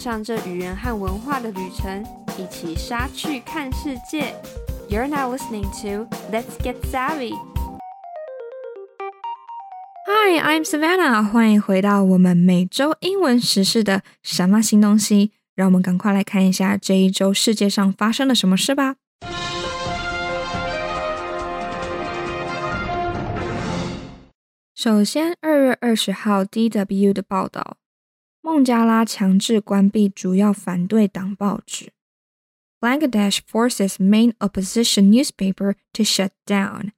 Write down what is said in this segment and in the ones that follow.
上这语言和文化的旅程，一起杀去看世界。You're now listening to Let's Get Savvy. Hi, I'm Savannah. 欢迎回到我们每周英文时事的什么新东西？让我们赶快来看一下这一周世界上发生了什么事吧。首先，二月二十号，DW 的报道。孟加拉强制关闭主要反对党报纸。Bangladesh forces main opposition newspaper to shut down.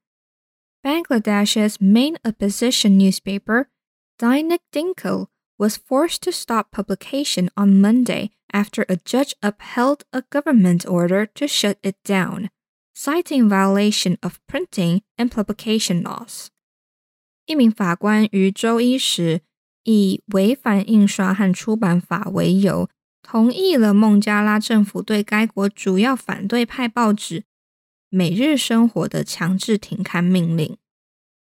Bangladesh's main opposition newspaper, Dainik Dinkal, was forced to stop publication on Monday after a judge upheld a government order to shut it down, citing violation of printing and publication laws. 一名法官于周一时以违反印刷和出版法为由，同意了孟加拉政府对该国主要反对派报纸《每日生活》的强制停刊命令。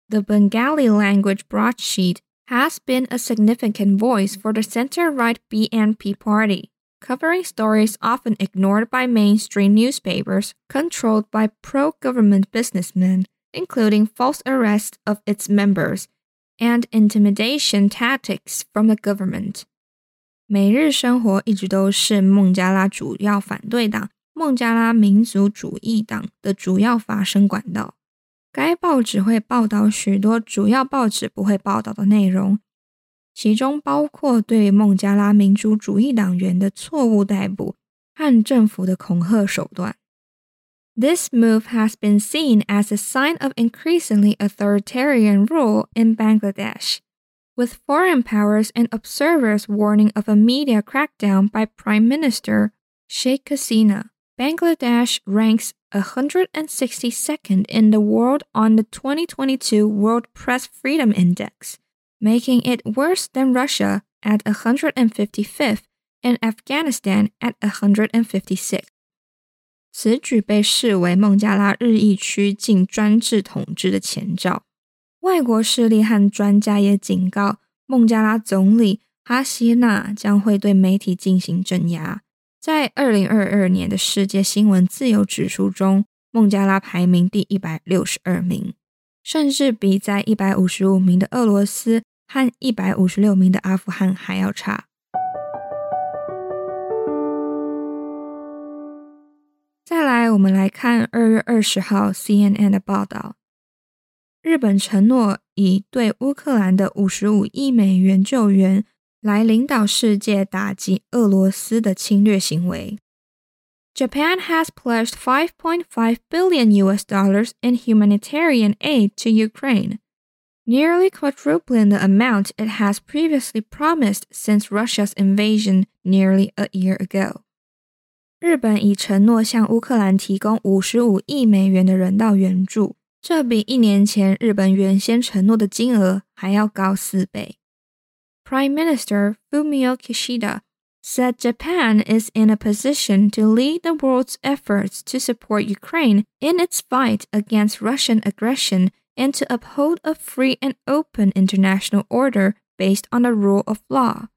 The Bengali language broadsheet has been a significant voice for the center-right BNP party, covering stories often ignored by mainstream newspapers controlled by pro-government businessmen, including false arrests of its members and intimidation tactics from the government。每日生活一直都是孟加拉主要反对党孟加拉民族主义党的主要发声管道。该报纸会报道许多主要报纸不会报道的内容，其中包括对孟加拉民族主义党员的错误逮捕和政府的恐吓手段。This move has been seen as a sign of increasingly authoritarian rule in Bangladesh, with foreign powers and observers warning of a media crackdown by Prime Minister Sheikh Hasina. Bangladesh ranks 162nd in the world on the 2022 World Press Freedom Index, making it worse than Russia at 155th and Afghanistan at 156th. 此举被视为孟加拉日益趋近专制统治的前兆。外国势力和专家也警告，孟加拉总理哈希纳将会对媒体进行镇压。在二零二二年的世界新闻自由指数中，孟加拉排名第一百六十二名，甚至比在一百五十五名的俄罗斯和一百五十六名的阿富汗还要差。来，我们来看二月二十号 CNN 的报道。日本承诺以对乌克兰的五十五亿美元救援来领导世界打击俄罗斯的侵略行为。Japan has pledged 5.5 billion US dollars in humanitarian aid to Ukraine, nearly quadrupling the amount it has previously promised since Russia's invasion nearly a year ago. 日本已承诺向乌克兰提供五十五亿美元的人道援助，这比一年前日本原先承诺的金额还要高四倍。Prime Minister Fumio Kishida said Japan is in a position to lead the world's efforts to support Ukraine in its fight against Russian aggression and to uphold a free and open international order based on the rule of law.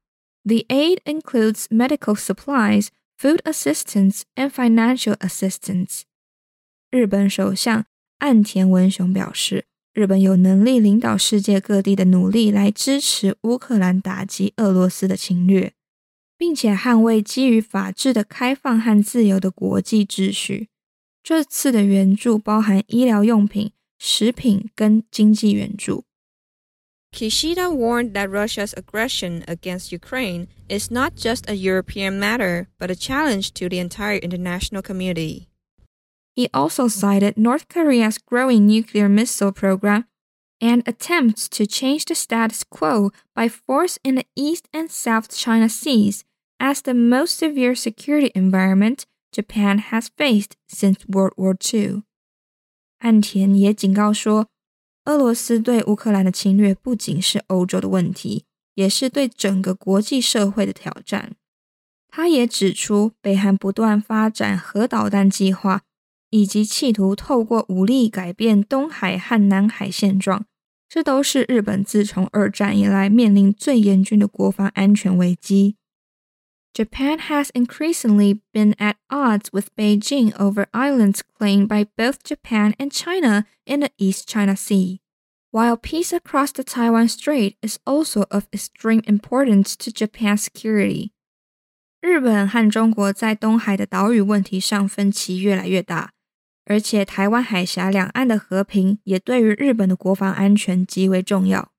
The aid includes medical supplies food assistance and financial assistance。日本首相岸田文雄表示，日本有能力领导世界各地的努力来支持乌克兰打击俄罗斯的侵略，并且捍卫基于法治的开放和自由的国际秩序。这次的援助包含医疗用品、食品跟经济援助。Kishida warned that Russia's aggression against Ukraine is not just a European matter, but a challenge to the entire international community. He also cited North Korea's growing nuclear missile program and attempts to change the status quo by force in the East and South China Seas as the most severe security environment Japan has faced since World War II. 岸田也警告说， 俄罗斯对乌克兰的侵略不仅是欧洲的问题，也是对整个国际社会的挑战。他也指出，北韩不断发展核导弹计划，以及企图透过武力改变东海和南海现状，这都是日本自从二战以来面临最严峻的国防安全危机。Japan has increasingly been at odds with Beijing over islands claimed by both Japan and China in the East China Sea. While peace across the Taiwan Strait is also of extreme importance to Japan's security. 日本和中国在东海的岛屿问题上分歧越来越大，而且台湾海峡两岸的和平也对于日本的国防安全极为重要。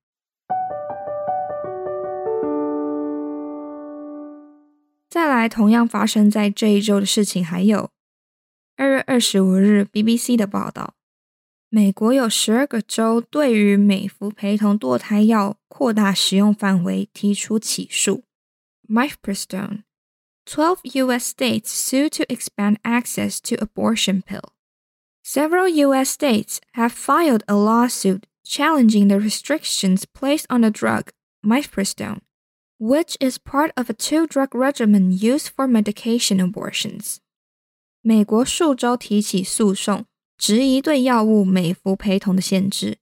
来，同样发生在这一周的事情还有二月二十五日 BBC 的报道：美国有十二个州对于美孚陪同堕胎药扩大使用范围提出起诉。Mifepristone。12 U.S. states sue to expand access to abortion pill. Several U.S. states have filed a lawsuit challenging the restrictions placed on the drug mifepristone which is part of a two-drug regimen used for medication abortions. 美国数州提起诉讼，质疑对药物美孚陪同的限制。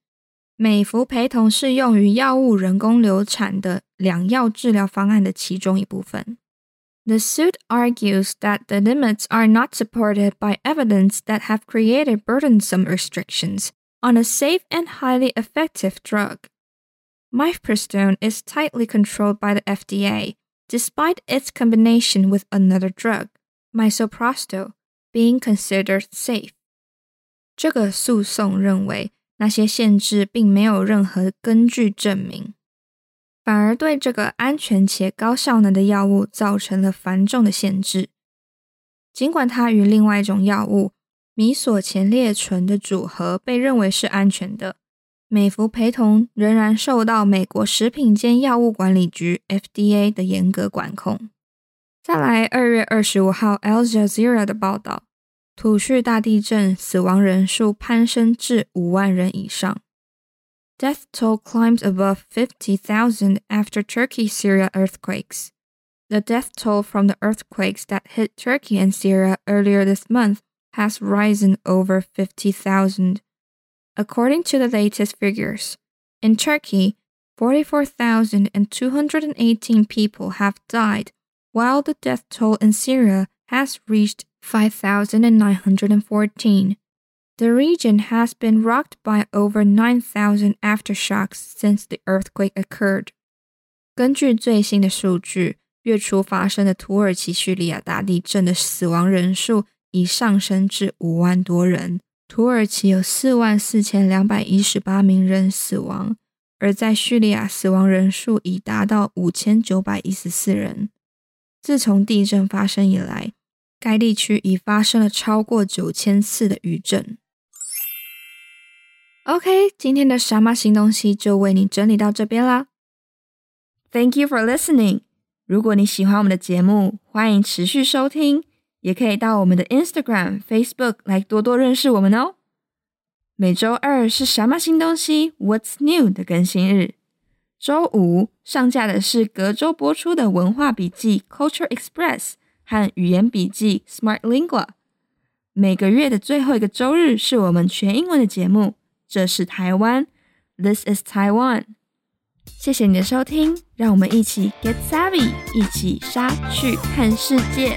美孚陪同是用于药物人工流产的两药治疗方案的其中一部分。The suit argues that the limits are not supported by evidence that have created burdensome restrictions on a safe and highly effective drug. Mifepristone is tightly controlled by the FDA, despite its combination with another drug, misoprostol, being considered safe. 这个诉讼认为那些限制并没有任何根据证明，反而对这个安全且高效能的药物造成了繁重的限制。尽管它与另外一种药物米索前列醇的组合被认为是安全的。 美孚陪同仍然受到美国食品监药物管理局 （FDA） 的严格管控。再来，二月二十五号，Al Jazeera 的报道，土叙大地震死亡人数攀升至五万人以上。Death toll climbs above 50,000 after Turkey Syria earthquakes. The death toll from the earthquakes that hit Turkey and Syria earlier this month has risen over 50,000. According to the latest figures, in Turkey, 44,218 people have died, while the death toll in Syria has reached 5,914. The region has been rocked by over 9,000 aftershocks since the earthquake occurred. 根据最新的数据，月初发生的土耳其叙利亚大地震的死亡人数已上升至五万多人。 土耳其有四万四千两百一十八名人死亡，而在叙利亚死亡人数已达到五千九百一十四人。自从地震发生以来，该地区已发生了超过九千次的余震。OK，今天的什么新东西就为你整理到这边啦。Thank you for listening。如果你喜欢我们的节目，欢迎持续收听。也可以到我们的 Instagram、Facebook 来多多认识我们哦。每周二是什么新东西？What's new 的更新日。周五上架的是隔周播出的文化笔记 Culture Express 和语言笔记 Smart Lingua。每个月的最后一个周日是我们全英文的节目。这是台湾，This is Taiwan。谢谢你的收听，让我们一起 Get Savvy，一起杀去看世界。